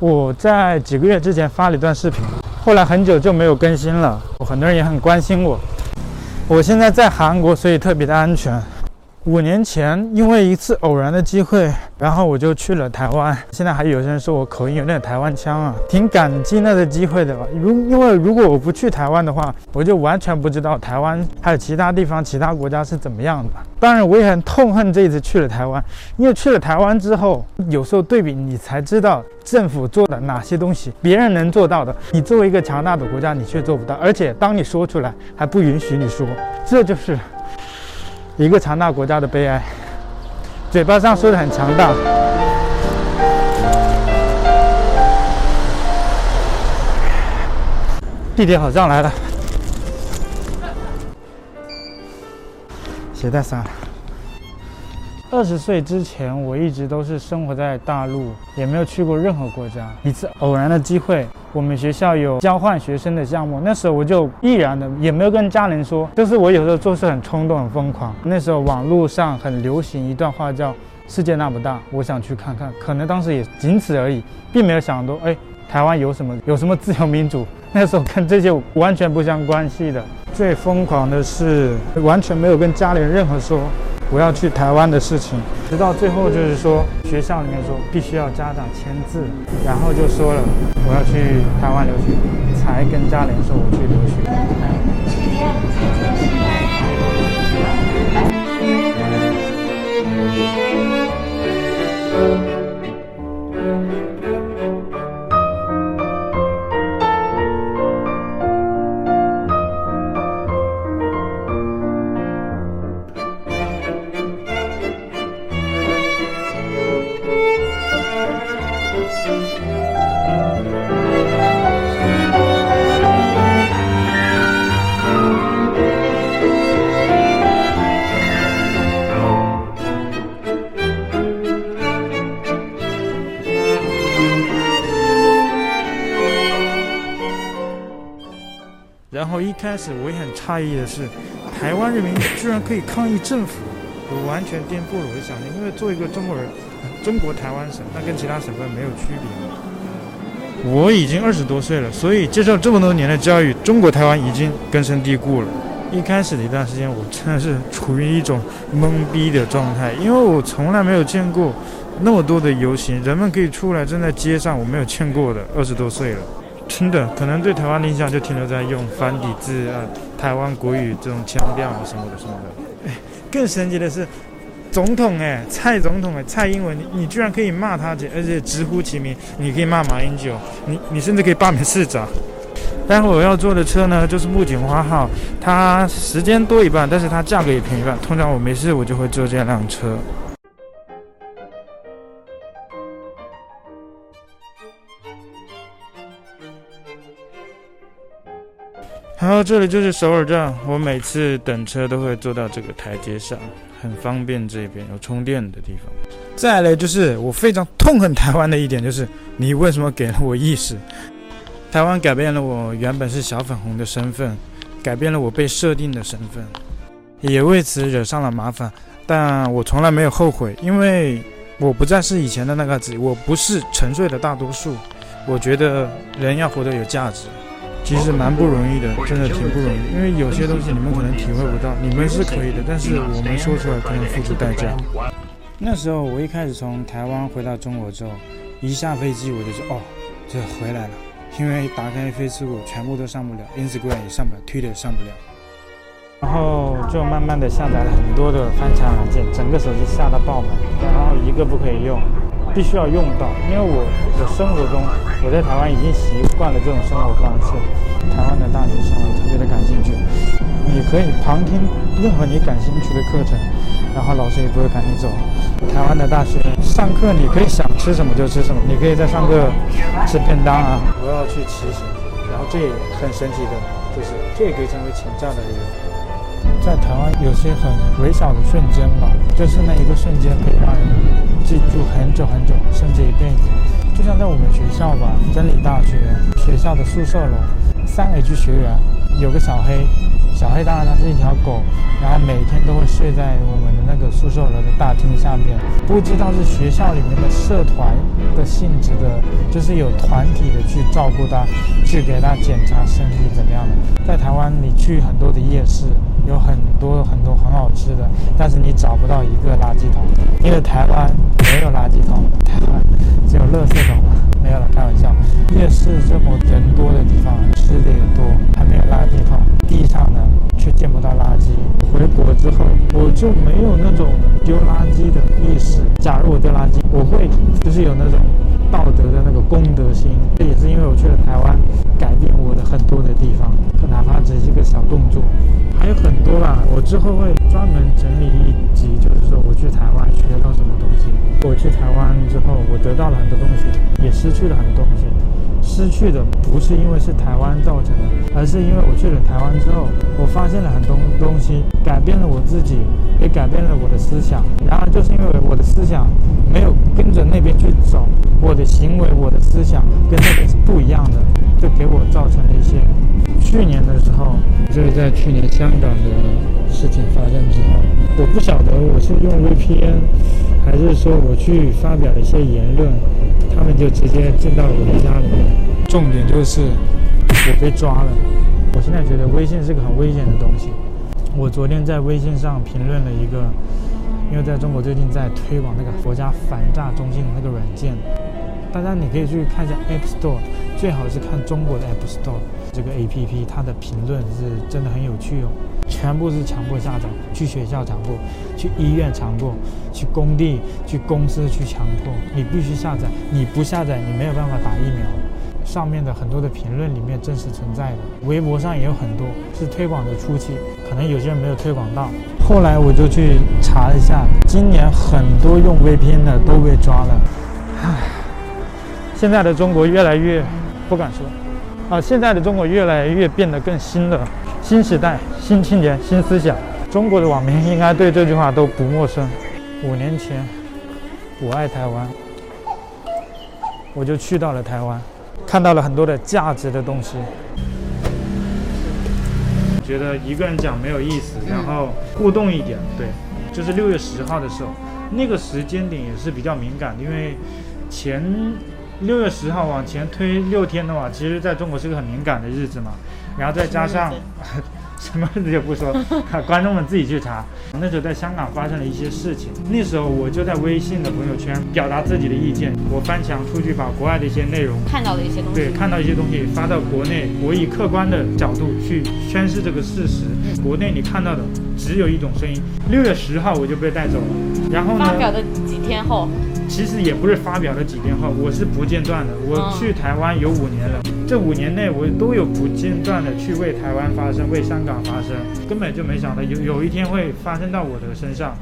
我在几个月之前发了一段视频，后来很久就没有更新了。很多人也很关心我。我现在在韩国，所以特别的安全。五年前，因为一次偶然的机会，然后我就去了台湾。现在还有些人说我口音有点台湾腔啊，挺感激那个机会的吧。如因为如果我不去台湾的话，我就完全不知道台湾还有其他地方、其他国家是怎么样的。当然，我也很痛恨这一次去了台湾，因为去了台湾之后，有时候对比你才知道政府做的哪些东西，别人能做到的，你作为一个强大的国家，你却做不到。而且当你说出来，还不允许你说，这就是。一个强大国家的悲哀，嘴巴上说的很强大。地铁好像来了，鞋带散了。二十岁之前，我一直都是生活在大陆，也没有去过任何国家。一次偶然的机会，我们学校有交换学生的项目，那时候我就毅然的，也没有跟家人说。就是我有时候做事很冲动、很疯狂。那时候网络上很流行一段话，叫“世界那么大，我想去看看”。可能当时也仅此而已，并没有想到，哎，台湾有什么，有什么自由民主。那时候跟这些完全不相关系的。最疯狂的是，完全没有跟家里人任何说。我要去台湾的事情，直到最后就是说，学校里面说必须要家长签字，然后就说了我要去台湾留学，才跟家里人说我去留学。始我也很诧异的是，台湾人民居然可以抗议政府，我完全颠覆了我的想象。因为作为一个中国人，中国台湾省，那跟其他省份没有区别。我已经二十多岁了，所以接受这么多年的教育，中国台湾已经根深蒂固了。一开始的一段时间，我真的是处于一种懵逼的状态，因为我从来没有见过那么多的游行，人们可以出来站在街上，我没有见过的。二十多岁了。真的，可能对台湾的印象就停留在用繁体字啊，台湾国语这种腔调啊什么的什么的。哎，更神奇的是，总统哎，蔡总统哎，蔡英文，你你居然可以骂他，而且直呼其名，你可以骂马英九，你你甚至可以罢免市长。待会我要坐的车呢，就是木槿花号，它时间多一半，但是它价格也便宜一半。通常我没事，我就会坐这辆车。然后，这里就是首尔站。我每次等车都会坐到这个台阶上，很方便。这边有充电的地方。再来就是我非常痛恨台湾的一点，就是你为什么给了我意识？台湾改变了我原本是小粉红的身份，改变了我被设定的身份，也为此惹上了麻烦。但我从来没有后悔，因为我不再是以前的那个自己，我不是沉睡的大多数。我觉得人要活得有价值。其实蛮不容易的，真的挺不容易。因为有些东西你们可能体会不到，你们是可以的，但是我们说出来可能付出代价。那时候我一开始从台湾回到中国之后，一下飞机我就说哦，这回来了。因为打开 Facebook 全部都上不了，Instagram 也上不了，Twitter 也上不了。然后就慢慢的下载了很多的翻墙软件，整个手机下到爆满，然后一个不可以用。必须要用到，因为我的生活中，我在台湾已经习惯了这种生活方式。台湾的大学生特别的感兴趣，你可以旁听任何你感兴趣的课程，然后老师也不会赶你走。台湾的大学上课你可以想吃什么就吃什么，你可以在上课吃便当啊。我要去骑行，然后这也很神奇的，就是这也可以成为请假的理由。在台湾有些很微小的瞬间吧，就是那一个瞬间可以让人。记住很久很久，甚至一辈子。就像在我们学校吧，真理大学学校的宿舍楼，三 H 学员有个小黑，小黑当然它是一条狗，然后每天都会睡在我们的那个宿舍楼的大厅下面。不知道是学校里面的社团的性质的，就是有团体的去照顾它，去给它检查身体怎么样的。在台湾，你去很多的夜市，有很多很多很好吃的，但是你找不到一个垃圾桶，因为台湾没有垃圾桶，台湾只有垃圾桶。没有了，开玩笑。夜市这么人多的地方，吃的也多，还没有垃圾桶，地上呢却见不到垃圾。回国之后，我就没有那种丢垃圾的意识。假如我丢垃圾，我会就是有那种道德的那个公德心。这也是因为我去了台湾，改变我的很多的地方，哪怕只是一个小动作，还有很多啦。我之后会专门整理一集，就是说我去台湾学到什么东西。我去台湾之后，我得到了很多东西，也失去了很多东西。失去的不是因为是台湾造成的，而是因为我去了台湾之后，我发现了很多东西，改变了我自己，也改变了我的思想。然而，就是因为我的思想没有跟着那边去走，我的行为、我的思想跟那边是不一样的，就给我造成了一些。去年的时候，就是在去年香港的事情发生之后，我不晓得我是用 VPN。还是说我去发表一些言论，他们就直接进到了我的家里面。重点就是我被抓了。我现在觉得微信是个很危险的东西。我昨天在微信上评论了一个，因为在中国最近在推广那个国家反诈中心的那个软件，大家你可以去看一下 App Store，最好是看中国的 App Store 这个 APP，它的评论是真的很有趣哦。全部是强迫下载，去学校强迫，去医院强迫，去工地、去公司去强迫，你必须下载，你不下载你没有办法打疫苗。上面的很多的评论里面真实存在的，微博上也有很多是推广的初期，可能有些人没有推广到。后来我就去查了一下，今年很多用 VPN 的都被抓了。唉，现在的中国越来越不敢说啊，现在的中国越来越变得更新了。新时代、新青年、新思想，中国的网民应该对这句话都不陌生。五年前，我爱台湾，我就去到了台湾，看到了很多的价值的东西。觉得一个人讲没有意思，然后互动一点，对，就是六月十号的时候，那个时间点也是比较敏感的，因为前六月十号往前推六天的话，其实在中国是个很敏感的日子嘛。然后再加上什么日子 就不说，观众们自己去查。那时候在香港发生了一些事情，那时候我就在微信的朋友圈表达自己的意见。我翻墙出去，把国外的一些内容看到的一些东西，对，看到一些东西发到国内，我以客观的角度去宣示这个事实。国内你看到的只有一种声音。六月十号我就被带走了，然后呢？发表的几天后。其实也不是发表了几天后，我是不间断的。我去台湾有五年了，这五年内我都有不间断的去为台湾发声，为香港发声，根本就没想到有有一天会发生到我的身上。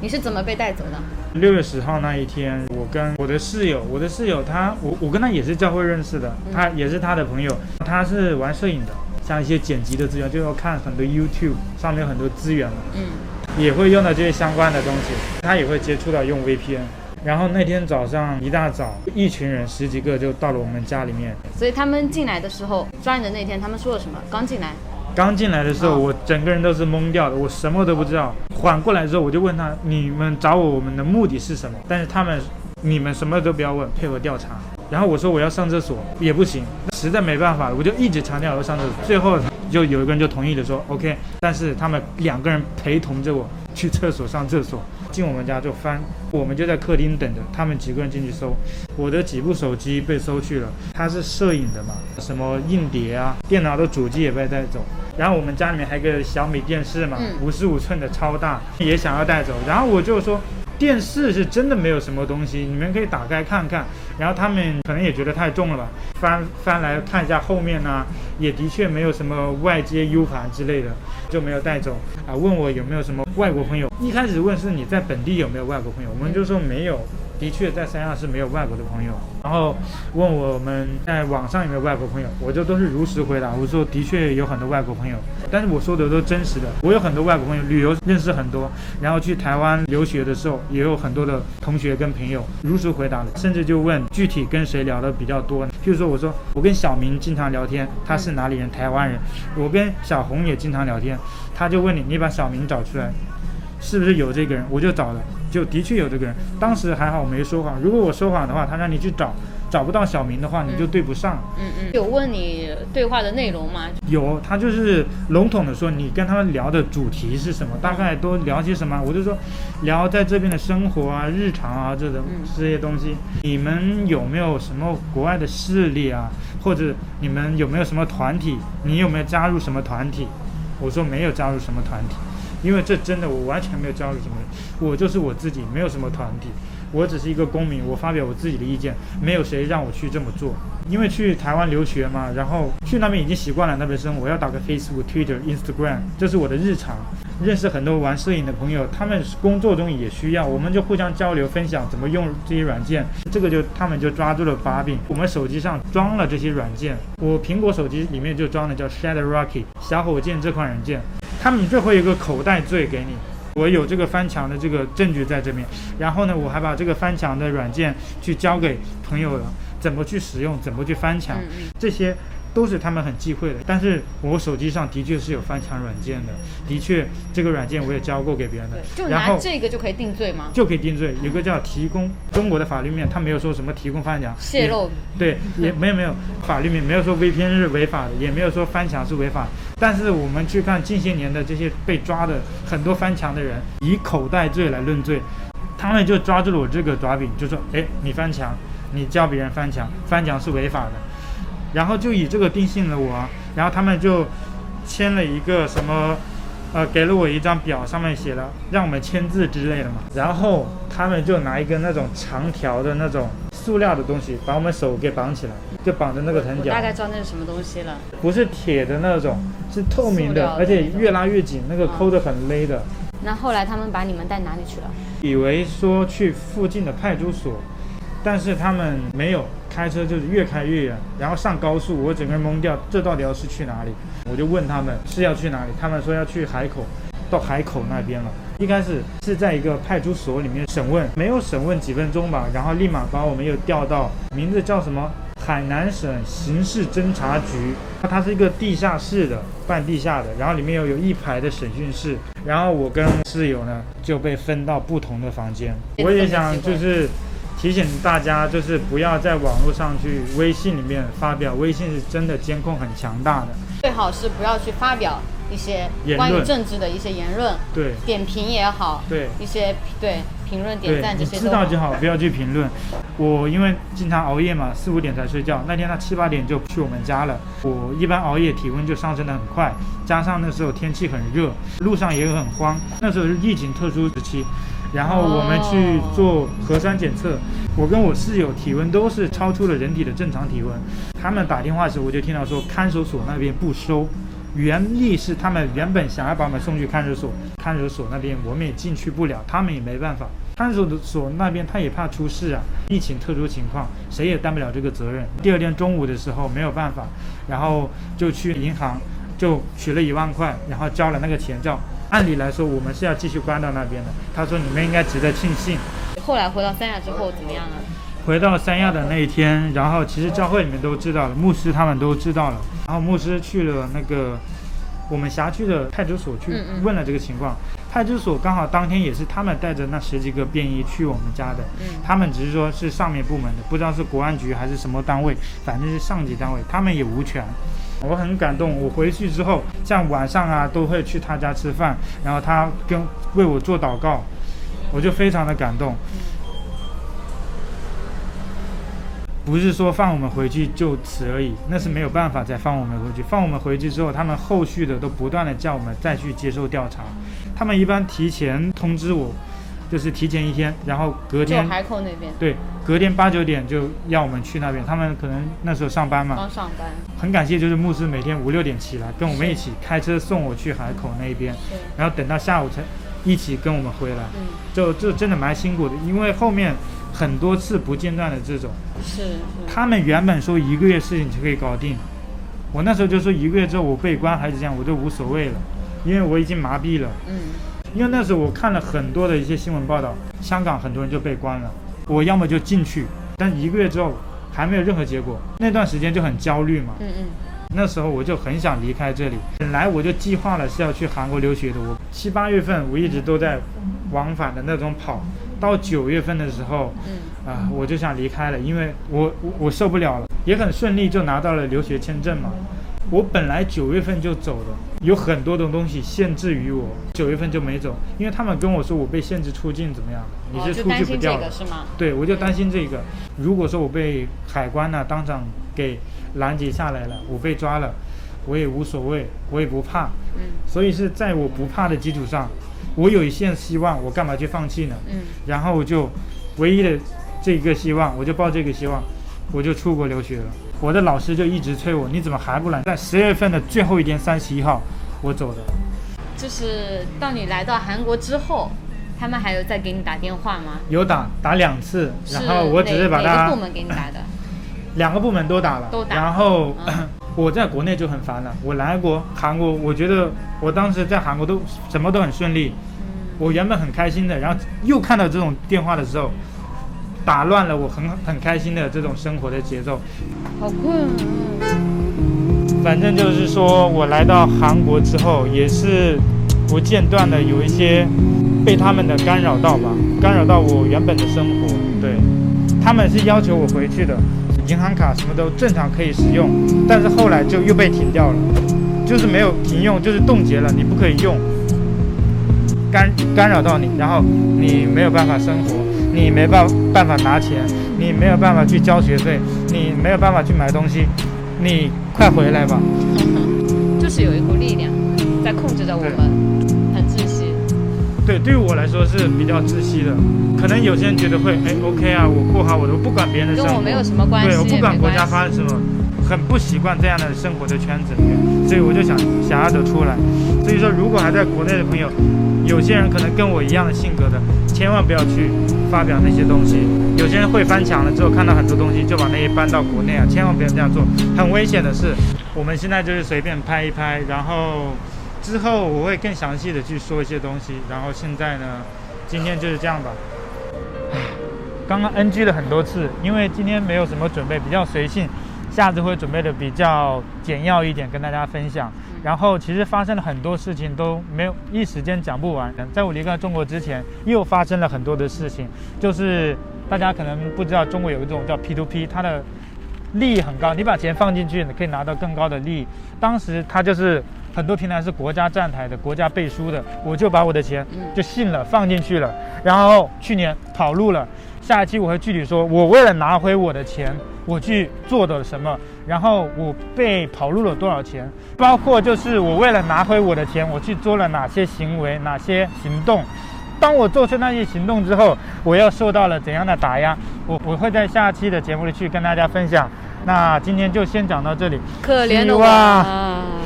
你是怎么被带走的？六月十号那一天，我跟我的室友，我的室友他，我我跟他也是教会认识的，他也是他的朋友，他是玩摄影的，像一些剪辑的资源，就要看很多 YouTube 上面有很多资源嘛，嗯，也会用到这些相关的东西，他也会接触到用 VPN。然后那天早上一大早，一群人十几个就到了我们家里面。所以他们进来的时候，抓你的那天，他们说了什么？刚进来，刚进来的时候，哦、我整个人都是懵掉的，我什么都不知道。缓过来之后，我就问他：“你们找我，我们的目的是什么？”但是他们，你们什么都不要问，配合调查。然后我说我要上厕所，也不行，实在没办法了，我就一直强调我要上厕所。最后就有一个人就同意了，说 OK。但是他们两个人陪同着我去厕所上厕所。进我们家就翻，我们就在客厅等着他们几个人进去搜。我的几部手机被搜去了，他是摄影的嘛，什么硬碟啊，电脑的主机也被带走。然后我们家里面还有个小米电视嘛，五十五寸的超大，也想要带走。然后我就说。电视是真的没有什么东西，你们可以打开看看。然后他们可能也觉得太重了吧，翻翻来看一下后面呢，也的确没有什么外接 U 盘之类的，就没有带走。啊，问我有没有什么外国朋友，一开始问是你在本地有没有外国朋友，我们就说没有。的确在三亚是没有外国的朋友。然后问我们在网上有没有外国朋友，我就都是如实回答。我说的确有很多外国朋友，但是我说的都是真实的。我有很多外国朋友，旅游认识很多，然后去台湾留学的时候也有很多的同学跟朋友，如实回答了。甚至就问具体跟谁聊的比较多。譬如说，我说我跟小明经常聊天，他是哪里人？台湾人。我跟小红也经常聊天，他就问你，你把小明找出来。是不是有这个人？我就找了，就的确有这个人。当时还好我没说谎，如果我说谎的话，他让你去找，找不到小明的话，你就对不上。嗯嗯，嗯。有问你对话的内容吗？有，他就是笼统的说你跟他们聊的主题是什么，大概都聊些什么。我就说聊在这边的生活啊、日常啊这种这些东西。你们有没有什么国外的势力啊？或者你们有没有什么团体？你有没有加入什么团体？我说没有加入什么团体。因为这真的，我完全没有加入什么人，我就是我自己，没有什么团体，我只是一个公民，我发表我自己的意见，没有谁让我去这么做。因为去台湾留学嘛，然后去那边已经习惯了那边生活，我要打个 Facebook、Twitter、Instagram，这是我的日常。认识很多玩摄影的朋友，他们工作中也需要，我们就互相交流分享怎么用这些软件，这个就他们就抓住了把柄。我们手机上装了这些软件，我苹果手机里面就装了叫 Shadow Rocket 小火箭这款软件。他们这会有一个口袋罪给你，我有这个翻墙的这个证据在这边，然后呢，我还把这个翻墙的软件去交给朋友了，怎么去使用，怎么去翻墙，这些。都是他们很忌讳的，但是我手机上的确是有翻墙软件的，的确这个软件我也交过给别人的。就拿这个就可以定罪吗？就可以定罪，有个叫提供，中国的法律面他没有说什么提供翻墙。泄露，对，也没有没有。法律面没有说 VPN 是违法的，也没有说翻墙是违法。但是我们去看近些年的这些被抓的很多翻墙的人，以口袋罪来论罪，他们就抓住了我这个爪柄，就说，哎，你翻墙，你教别人翻墙，翻墙是违法的。然后就以这个定性了我，然后他们就签了一个什么，呃，给了我一张表，上面写了让我们签字之类的嘛。然后他们就拿一个那种长条的那种塑料的东西，把我们手给绑起来，就绑着那个藤条。大概知道那是什么东西了。不是铁的那种，是透明的，的而且越拉越紧，那个抠的很勒的。哦。那后来他们把你们带哪里去了？以为说去附近的派出所，但是他们没有。开车就是越开越远，然后上高速，我整个人懵掉，这到底要是去哪里？我就问他们是要去哪里，他们说要去海口，到海口那边了。一开始是在一个派出所里面审问，没有审问几分钟吧，然后立马把我们又调到名字叫什么海南省刑事侦查局，它是一个地下室的，半地下的，然后里面又有一排的审讯室，然后我跟室友呢就被分到不同的房间。我也想就是。提醒大家，就是不要在网络上去微信里面发表，微信是真的监控很强大的。最好是不要去发表一些关于政治的一些言论，对，点评也好，对，一些对评论点赞这些。你知道就好，不要去评论。我因为经常熬夜嘛，四五点才睡觉，那天他七八点就去我们家了。我一般熬夜体温就上升的很快，加上那时候天气很热，路上也很慌，那时候是疫情特殊时期。然后我们去做核酸检测，我跟我室友体温都是超出了人体的正常体温。他们打电话时，我就听到说看守所那边不收，原意是他们原本想要把我们送去看守所，看守所那边我们也进去不了，他们也没办法。看守所那边他也怕出事啊，疫情特殊情况，谁也担不了这个责任。第二天中午的时候没有办法，然后就去银行就取了一万块，然后交了那个钱叫。按理来说，我们是要继续关到那边的。他说：“你们应该值得庆幸。”后来回到三亚之后怎么样呢？回到三亚的那一天，然后其实教会里面都知道了，牧师他们都知道了。然后牧师去了那个我们辖区的派出所去问了这个情况。嗯嗯。派出所刚好当天也是他们带着那十几个便衣去我们家的。嗯。他们只是说是上面部门的，不知道是国安局还是什么单位，反正是上级单位，他们也无权。我很感动，我回去之后，像晚上啊，都会去他家吃饭，然后他跟为我做祷告，我就非常的感动。不是说放我们回去就此而已，那是没有办法再放我们回去。放我们回去之后，他们后续的都不断的叫我们再去接受调查，他们一般提前通知我。就是提前一天，然后隔天海口那边对，隔天八九点就要我们去那边。他们可能那时候上班嘛，刚上班。很感谢，就是牧师每天五六点起来跟我们一起开车送我去海口那边，然后等到下午才一起跟我们回来。嗯，就就真的蛮辛苦的，因为后面很多次不间断的这种。是。是他们原本说一个月事情就可以搞定，我那时候就说一个月之后我被关还是这样，我都无所谓了，因为我已经麻痹了。嗯。因为那时候我看了很多的一些新闻报道，香港很多人就被关了，我要么就进去，但一个月之后还没有任何结果，那段时间就很焦虑嘛。嗯嗯。那时候我就很想离开这里，本来我就计划了是要去韩国留学的。我七八月份我一直都在往返的那种跑，到九月份的时候，嗯啊，我就想离开了，因为我我我受不了了，也很顺利就拿到了留学签证嘛。我本来九月份就走的，有很多的东西限制于我，九月份就没走，因为他们跟我说我被限制出境怎么样？你是出去不掉的，是吗？对，我就担心这个。如果说我被海关呢当场给。拦截下来了，我被抓了，我也无所谓，我也不怕。嗯，所以是在我不怕的基础上，我有一线希望，我干嘛去放弃呢？嗯，然后我就唯一的这个希望，我就抱这个希望，我就出国留学了。我的老师就一直催我，你怎么还不来？在十月份的最后一天，三十一号，我走的。就是到你来到韩国之后，他们还有再给你打电话吗？有打，打两次，然后我只是把他哪个部门给你打的？两个部门都打了，都打。然后、嗯、我在国内就很烦了。我来过韩国，我觉得我当时在韩国都什么都很顺利，嗯、我原本很开心的。然后又看到这种电话的时候，打乱了我很很开心的这种生活的节奏。好困啊！反正就是说我来到韩国之后，也是不间断的有一些被他们的干扰到吧，干扰到我原本的生活。对，他们是要求我回去的。银行卡什么都正常可以使用，但是后来就又被停掉了，就是没有停用，就是冻结了，你不可以用，干干扰到你，然后你没有办法生活，你没办办法拿钱，你没有办法去交学费，你没有办法去买东西，你快回来吧。就是有一股力量在控制着我们。对，对于我来说是比较窒息的。可能有些人觉得会，哎，OK 啊，我过好我的，我不管别人的生活，跟我没有什么关系。对，我不管国家发生什么，很不习惯这样的生活的圈子里面，所以我就想想要走出来。所以说，如果还在国内的朋友，有些人可能跟我一样的性格的，千万不要去发表那些东西。有些人会翻墙了之后，看到很多东西就把那些搬到国内啊，千万不要这样做，很危险的是。我们现在就是随便拍一拍，然后。之后我会更详细的去说一些东西，然后现在呢，今天就是这样吧。唉，刚刚 NG 了很多次，因为今天没有什么准备，比较随性，下次会准备的比较简要一点跟大家分享。然后其实发生了很多事情都没有一时间讲不完。在我离开中国之前，又发生了很多的事情，就是大家可能不知道，中国有一种叫 P2P，它的利益很高，你把钱放进去，你可以拿到更高的利益。当时它就是。很多平台是国家站台的，国家背书的，我就把我的钱就信了，放进去了。然后去年跑路了，下一期我会具体说，我为了拿回我的钱，我去做的什么，然后我被跑路了多少钱，包括就是我为了拿回我的钱，我去做了哪些行为，哪些行动。当我做出那些行动之后，我又受到了怎样的打压，我我会在下期的节目里去跟大家分享。那今天就先讲到这里，可怜的我。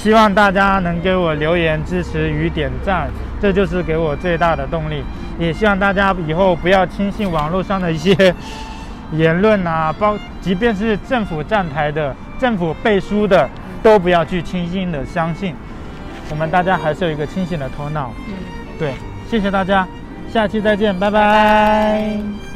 希望大家能给我留言支持与点赞，这就是给我最大的动力。也希望大家以后不要轻信网络上的一些 言论啊，包即便是政府站台的、政府背书的，都不要去轻信的相信。我们大家还是有一个清醒的头脑。嗯，对，谢谢大家，下期再见，拜拜。拜拜。